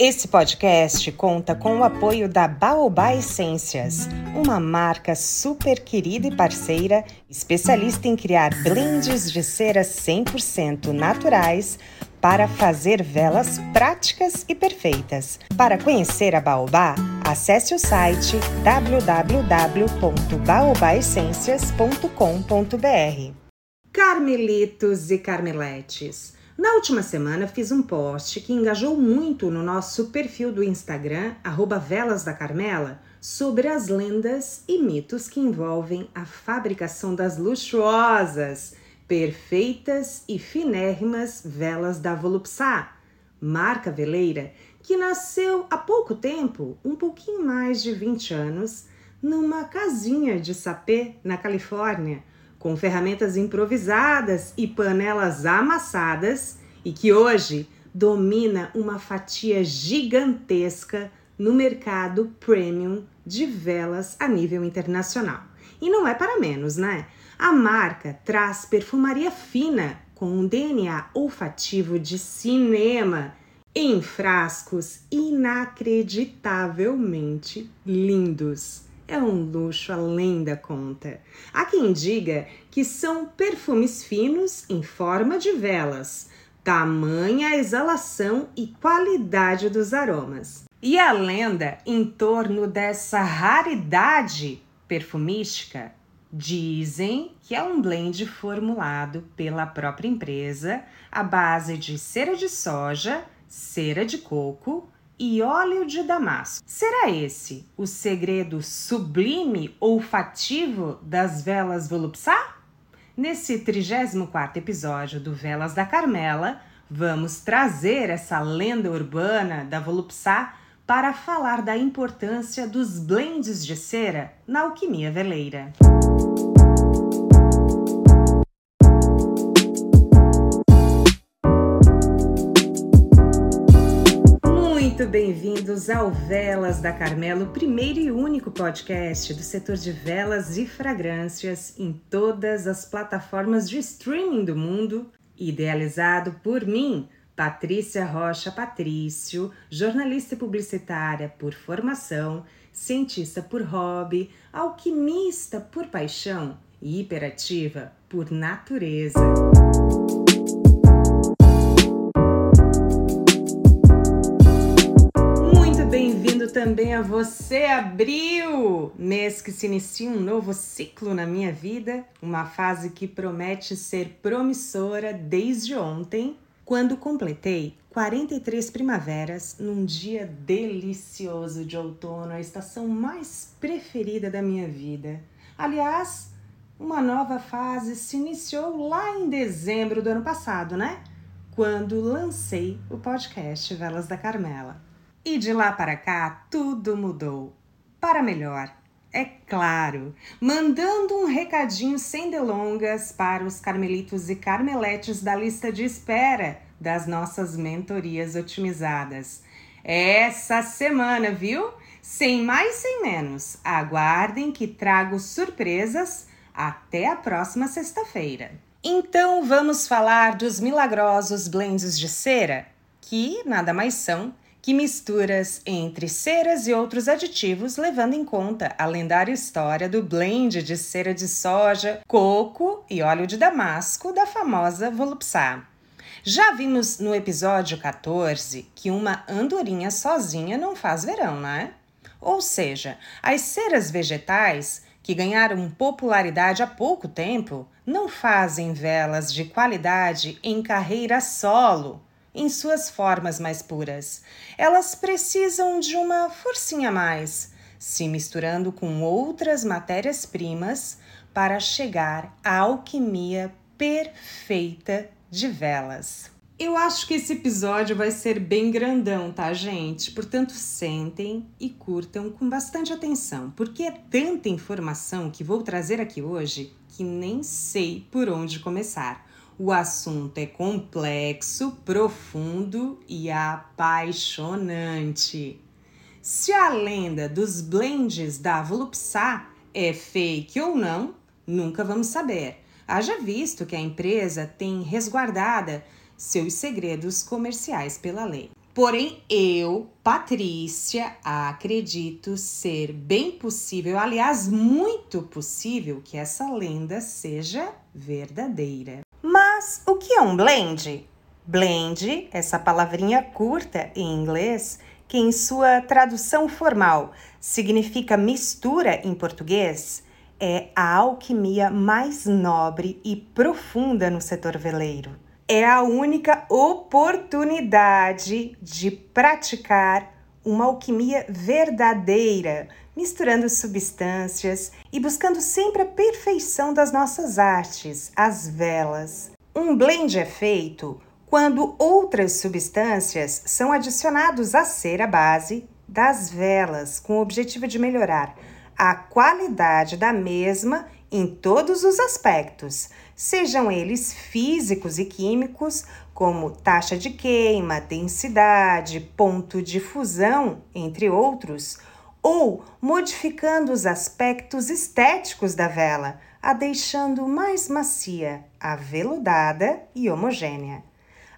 Esse podcast conta com o apoio da Baobá Essências, uma marca super querida e parceira, especialista em criar blends de cera 100% naturais para fazer velas práticas e perfeitas. Para conhecer a Baobá, acesse o site www.baobaessencias.com.br. Carmelitos e Carmeletes na última semana fiz um post que engajou muito no nosso perfil do Instagram, Velas da Carmela, sobre as lendas e mitos que envolvem a fabricação das luxuosas, perfeitas e finérrimas velas da Volupsá, marca veleira que nasceu há pouco tempo, um pouquinho mais de 20 anos, numa casinha de sapê na Califórnia, com ferramentas improvisadas e panelas amassadas, e que hoje domina uma fatia gigantesca no mercado premium de velas a nível internacional. E não é para menos, né? A marca traz perfumaria fina com um DNA olfativo de cinema em frascos inacreditavelmente lindos é um luxo além da conta. Há quem diga que são perfumes finos em forma de velas, tamanha a exalação e qualidade dos aromas. E a lenda em torno dessa raridade perfumística dizem que é um blend formulado pela própria empresa à base de cera de soja, cera de coco, e óleo de damasco. Será esse o segredo sublime olfativo das velas Volupsá? Nesse 34 episódio do Velas da Carmela, vamos trazer essa lenda urbana da Volupsá para falar da importância dos blends de cera na alquimia veleira. Muito bem-vindos ao Velas da Carmela, o primeiro e único podcast do setor de velas e fragrâncias em todas as plataformas de streaming do mundo, idealizado por mim, Patrícia Rocha Patrício, jornalista e publicitária por formação, cientista por hobby, alquimista por paixão e hiperativa por natureza. Você, abril! Mês que se inicia um novo ciclo na minha vida, uma fase que promete ser promissora desde ontem, quando completei 43 primaveras num dia delicioso de outono, a estação mais preferida da minha vida. Aliás, uma nova fase se iniciou lá em dezembro do ano passado, né? Quando lancei o podcast Velas da Carmela. E de lá para cá, tudo mudou. Para melhor, é claro, mandando um recadinho sem delongas para os carmelitos e carmeletes da lista de espera das nossas mentorias otimizadas. Essa semana, viu? Sem mais, sem menos. Aguardem que trago surpresas até a próxima sexta-feira. Então, vamos falar dos milagrosos blends de cera, que nada mais são que misturas entre ceras e outros aditivos, levando em conta a lendária história do blend de cera de soja, coco e óleo de damasco da famosa Volupsá. Já vimos no episódio 14 que uma andorinha sozinha não faz verão, né? Ou seja, as ceras vegetais que ganharam popularidade há pouco tempo não fazem velas de qualidade em carreira solo, em suas formas mais puras. Elas precisam de uma forcinha a mais, se misturando com outras matérias-primas para chegar à alquimia perfeita de velas. Eu acho que esse episódio vai ser bem grandão, tá, gente? Portanto, sentem e curtam com bastante atenção, porque é tanta informação que vou trazer aqui hoje que nem sei por onde começar. O assunto é complexo, profundo e apaixonante. Se a lenda dos blends da Volupsá é fake ou não, nunca vamos saber. Haja visto que a empresa tem resguardada seus segredos comerciais pela lei. Porém, eu, Patrícia, acredito ser bem possível, aliás, muito possível, que essa lenda seja verdadeira. Mas o que é um blend? Blend, essa palavrinha curta em inglês, que em sua tradução formal significa mistura em português, é a alquimia mais nobre e profunda no setor veleiro é a única oportunidade de praticar uma alquimia verdadeira, misturando substâncias e buscando sempre a perfeição das nossas artes, as velas. Um blend é feito quando outras substâncias são adicionados à cera base das velas, com o objetivo de melhorar a qualidade da mesma em todos os aspectos, sejam eles físicos e químicos, como taxa de queima, densidade, ponto de fusão, entre outros, ou modificando os aspectos estéticos da vela, a deixando mais macia, aveludada e homogênea.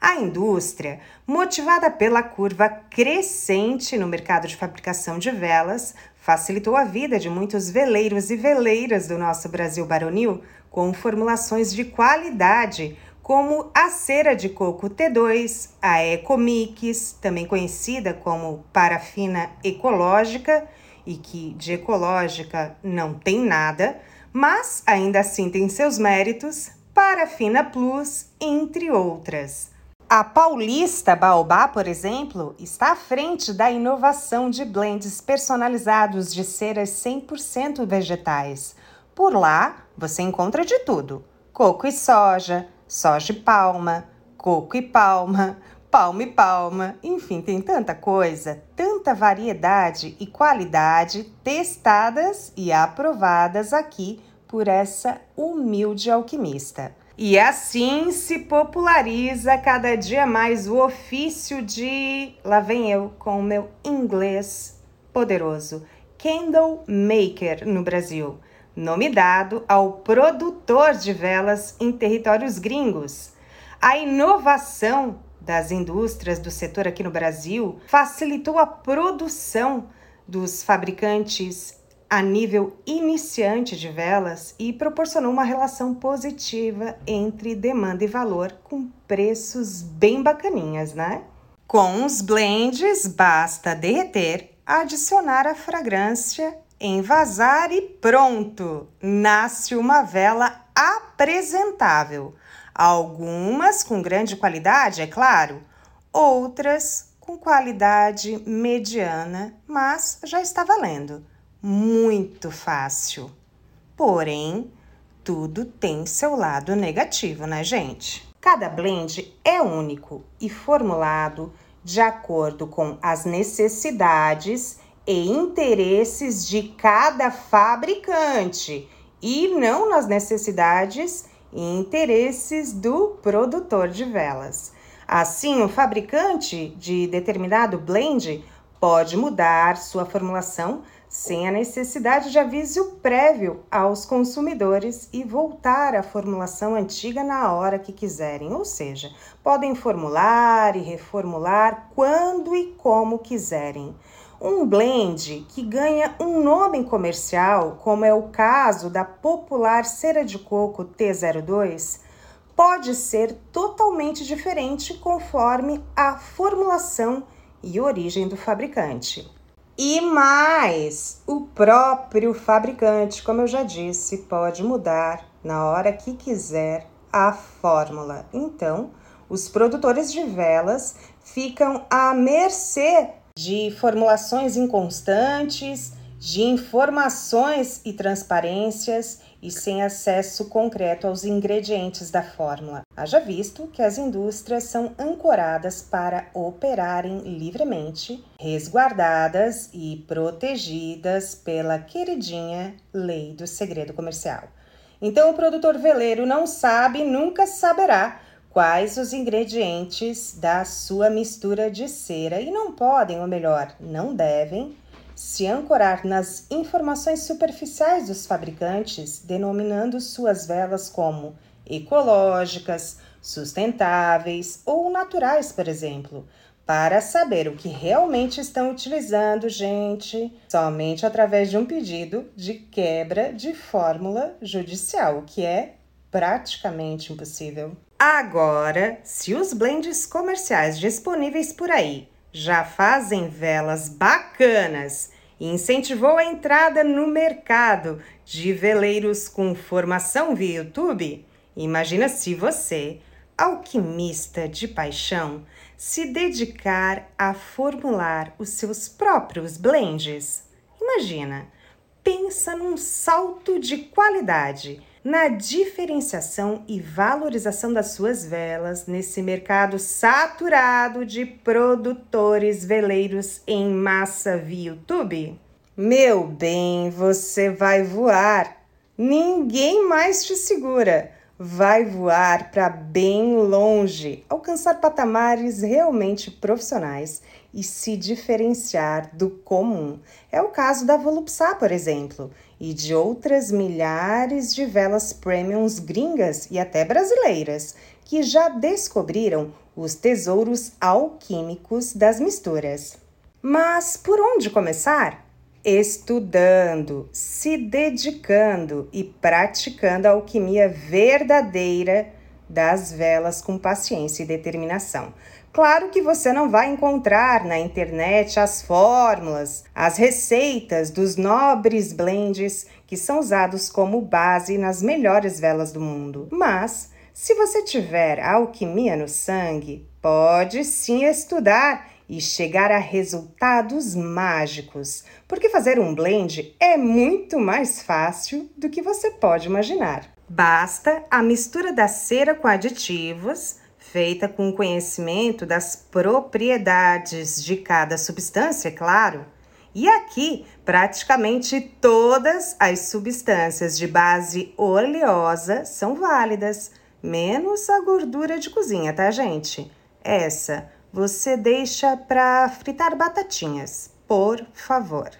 A indústria, motivada pela curva crescente no mercado de fabricação de velas, facilitou a vida de muitos veleiros e veleiras do nosso Brasil baronil com formulações de qualidade, como a cera de coco T2, a Ecomix, também conhecida como parafina ecológica, e que de ecológica não tem nada, mas ainda assim tem seus méritos, Parafina Plus, entre outras. A paulista Baobá, por exemplo, está à frente da inovação de blends personalizados de ceras 100% vegetais. Por lá, você encontra de tudo: coco e soja, soja e palma, coco e palma, palma e palma, enfim, tem tanta coisa, tanta variedade e qualidade testadas e aprovadas aqui por essa humilde alquimista. E assim se populariza cada dia mais o ofício de. Lá vem eu com o meu inglês poderoso. Candle Maker no Brasil, nome dado ao produtor de velas em territórios gringos. A inovação das indústrias do setor aqui no Brasil facilitou a produção dos fabricantes a nível iniciante de velas e proporcionou uma relação positiva entre demanda e valor com preços bem bacaninhas, né? Com os blends, basta derreter, adicionar a fragrância, envasar e pronto! Nasce uma vela apresentável. Algumas com grande qualidade, é claro, outras com qualidade mediana, mas já está valendo muito fácil. Porém, tudo tem seu lado negativo, né, gente? Cada blend é único e formulado de acordo com as necessidades e interesses de cada fabricante e não nas necessidades e interesses do produtor de velas. Assim, o fabricante de determinado blend pode mudar sua formulação sem a necessidade de aviso prévio aos consumidores e voltar à formulação antiga na hora que quiserem, ou seja, podem formular e reformular quando e como quiserem. Um blend que ganha um nome comercial, como é o caso da popular cera de coco T02, pode ser totalmente diferente conforme a formulação e origem do fabricante. E mais, o próprio fabricante, como eu já disse, pode mudar na hora que quiser a fórmula. Então, os produtores de velas ficam à mercê de formulações inconstantes, de informações e transparências e sem acesso concreto aos ingredientes da fórmula. Haja visto que as indústrias são ancoradas para operarem livremente, resguardadas e protegidas pela queridinha Lei do Segredo Comercial. Então, o produtor veleiro não sabe, nunca saberá quais os ingredientes da sua mistura de cera e não podem, ou melhor, não devem se ancorar nas informações superficiais dos fabricantes, denominando suas velas como ecológicas, sustentáveis ou naturais, por exemplo, Para saber o que realmente estão utilizando, gente, somente através de um pedido de quebra de fórmula judicial, o que é praticamente impossível. Agora, se os blends comerciais disponíveis por aí já fazem velas bacanas. E incentivou a entrada no mercado de veleiros com formação via YouTube, imagina se você, alquimista de paixão, se dedicar a formular os seus próprios blends. Imagina, pensa num salto de qualidade na diferenciação e valorização das suas velas nesse mercado saturado de produtores veleiros em massa via YouTube? Meu bem, você vai voar. Ninguém mais te segura. Vai voar para bem longe, alcançar patamares realmente profissionais e se diferenciar do comum. É o caso da Volupsá, por exemplo, e de outras milhares de velas premiums gringas e até brasileiras que já descobriram os tesouros alquímicos das misturas. Mas por onde começar? Estudando, se dedicando e praticando a alquimia verdadeira das velas com paciência e determinação. Claro que você não vai encontrar na internet as fórmulas, as receitas dos nobres blends que são usados como base nas melhores velas do mundo. Mas, se você tiver alquimia no sangue, pode sim estudar e chegar a resultados mágicos, porque fazer um blend é muito mais fácil do que você pode imaginar. Basta a mistura da cera com aditivos feita com conhecimento das propriedades de cada substância, é claro. E aqui, praticamente todas as substâncias de base oleosa são válidas, menos a gordura de cozinha, tá, gente? Essa você deixa para fritar batatinhas, por favor.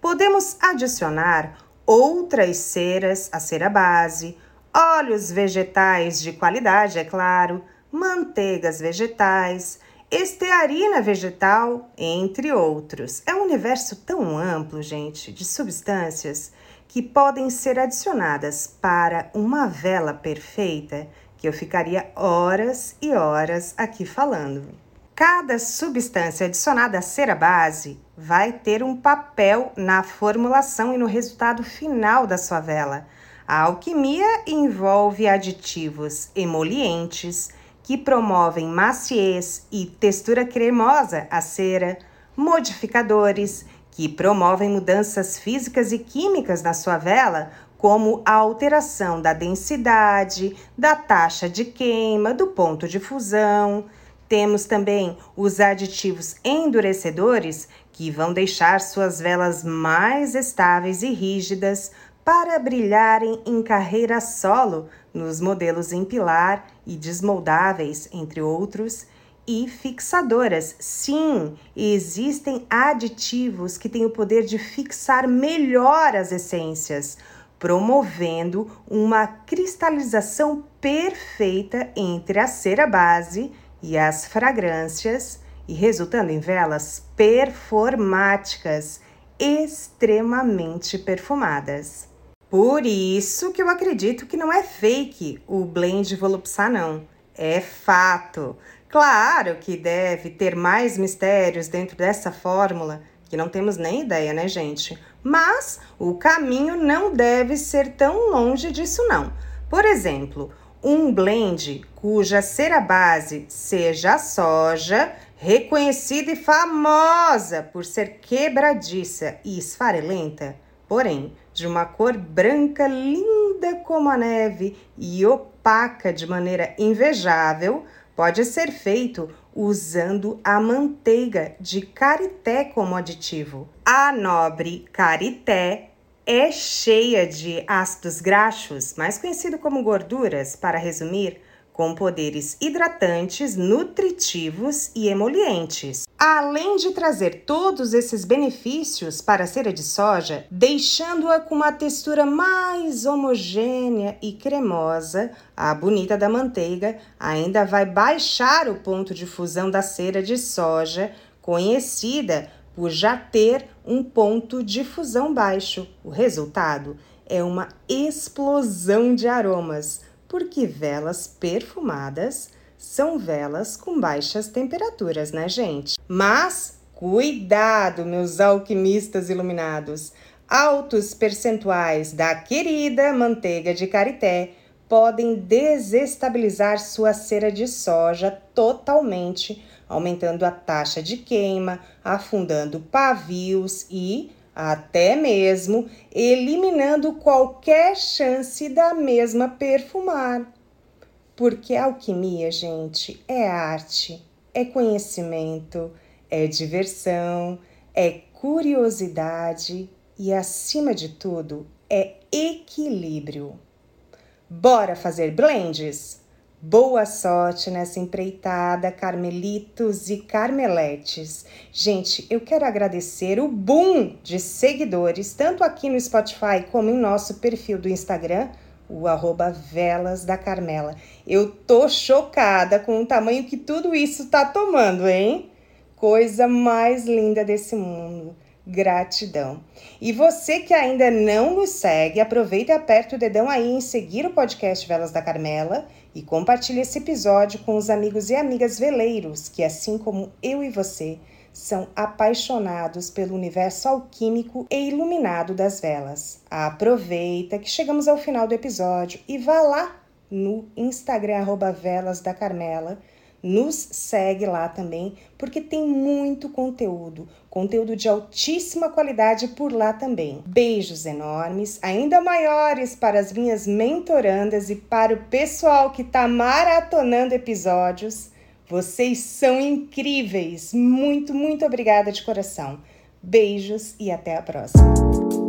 Podemos adicionar outras ceras, a cera base, óleos vegetais de qualidade, é claro, manteigas vegetais, estearina vegetal, entre outros. É um universo tão amplo, gente, de substâncias que podem ser adicionadas para uma vela perfeita que eu ficaria horas e horas aqui falando. Cada substância adicionada à cera base vai ter um papel na formulação e no resultado final da sua vela. A alquimia envolve aditivos emolientes, que promovem maciez e textura cremosa à cera, modificadores que promovem mudanças físicas e químicas na sua vela, como a alteração da densidade, da taxa de queima, do ponto de fusão. Temos também os aditivos endurecedores, que vão deixar suas velas mais estáveis e rígidas para brilharem em carreira solo nos modelos em pilar e desmoldáveis, entre outros, e fixadoras. Sim, existem aditivos que têm o poder de fixar melhor as essências, promovendo uma cristalização perfeita entre a cera base e as fragrâncias e resultando em velas performáticas extremamente perfumadas. Por isso que eu acredito que não é fake o blend Volupsá não. É fato. Claro que deve ter mais mistérios dentro dessa fórmula, que não temos nem ideia, né, gente? Mas o caminho não deve ser tão longe disso não. Por exemplo, um blend cuja cera base seja a soja, reconhecida e famosa por ser quebradiça e esfarelenta, porém de uma cor branca linda como a neve e opaca de maneira invejável, pode ser feito usando a manteiga de karité como aditivo. A nobre karité é cheia de ácidos graxos, mais conhecido como gorduras, para resumir, com poderes hidratantes, nutritivos e emolientes. Além de trazer todos esses benefícios para a cera de soja, deixando-a com uma textura mais homogênea e cremosa, a bonita da manteiga ainda vai baixar o ponto de fusão da cera de soja, conhecida por já ter um ponto de fusão baixo. O resultado é uma explosão de aromas porque velas perfumadas são velas com baixas temperaturas, né, gente? Mas cuidado, meus alquimistas iluminados! Altos percentuais da querida manteiga de karité podem desestabilizar sua cera de soja totalmente, aumentando a taxa de queima, afundando pavios e até mesmo eliminando qualquer chance da mesma perfumar. Porque alquimia, gente, é arte, é conhecimento, é diversão, é curiosidade e, acima de tudo, é equilíbrio. Bora fazer blends? Boa sorte nessa empreitada, carmelitos e carmeletes. Gente, eu quero agradecer o boom de seguidores, tanto aqui no Spotify como em nosso perfil do Instagram, o arroba Velas da Carmela. Eu tô chocada com o tamanho que tudo isso tá tomando, hein? Coisa mais linda desse mundo. Gratidão. E você que ainda não nos segue, aproveita e aperta o dedão aí em seguir o podcast Velas da Carmela e compartilhe esse episódio com os amigos e amigas veleiros que, assim como eu e você, são apaixonados pelo universo alquímico e iluminado das velas. Aproveita que chegamos ao final do episódio e vá lá no Instagram arroba Velas da Carmela nos segue lá também, porque tem muito conteúdo, conteúdo de altíssima qualidade por lá também. Beijos enormes, ainda maiores para as minhas mentorandas e para o pessoal que está maratonando episódios. Vocês são incríveis! Muito, muito obrigada de coração. Beijos e até a próxima!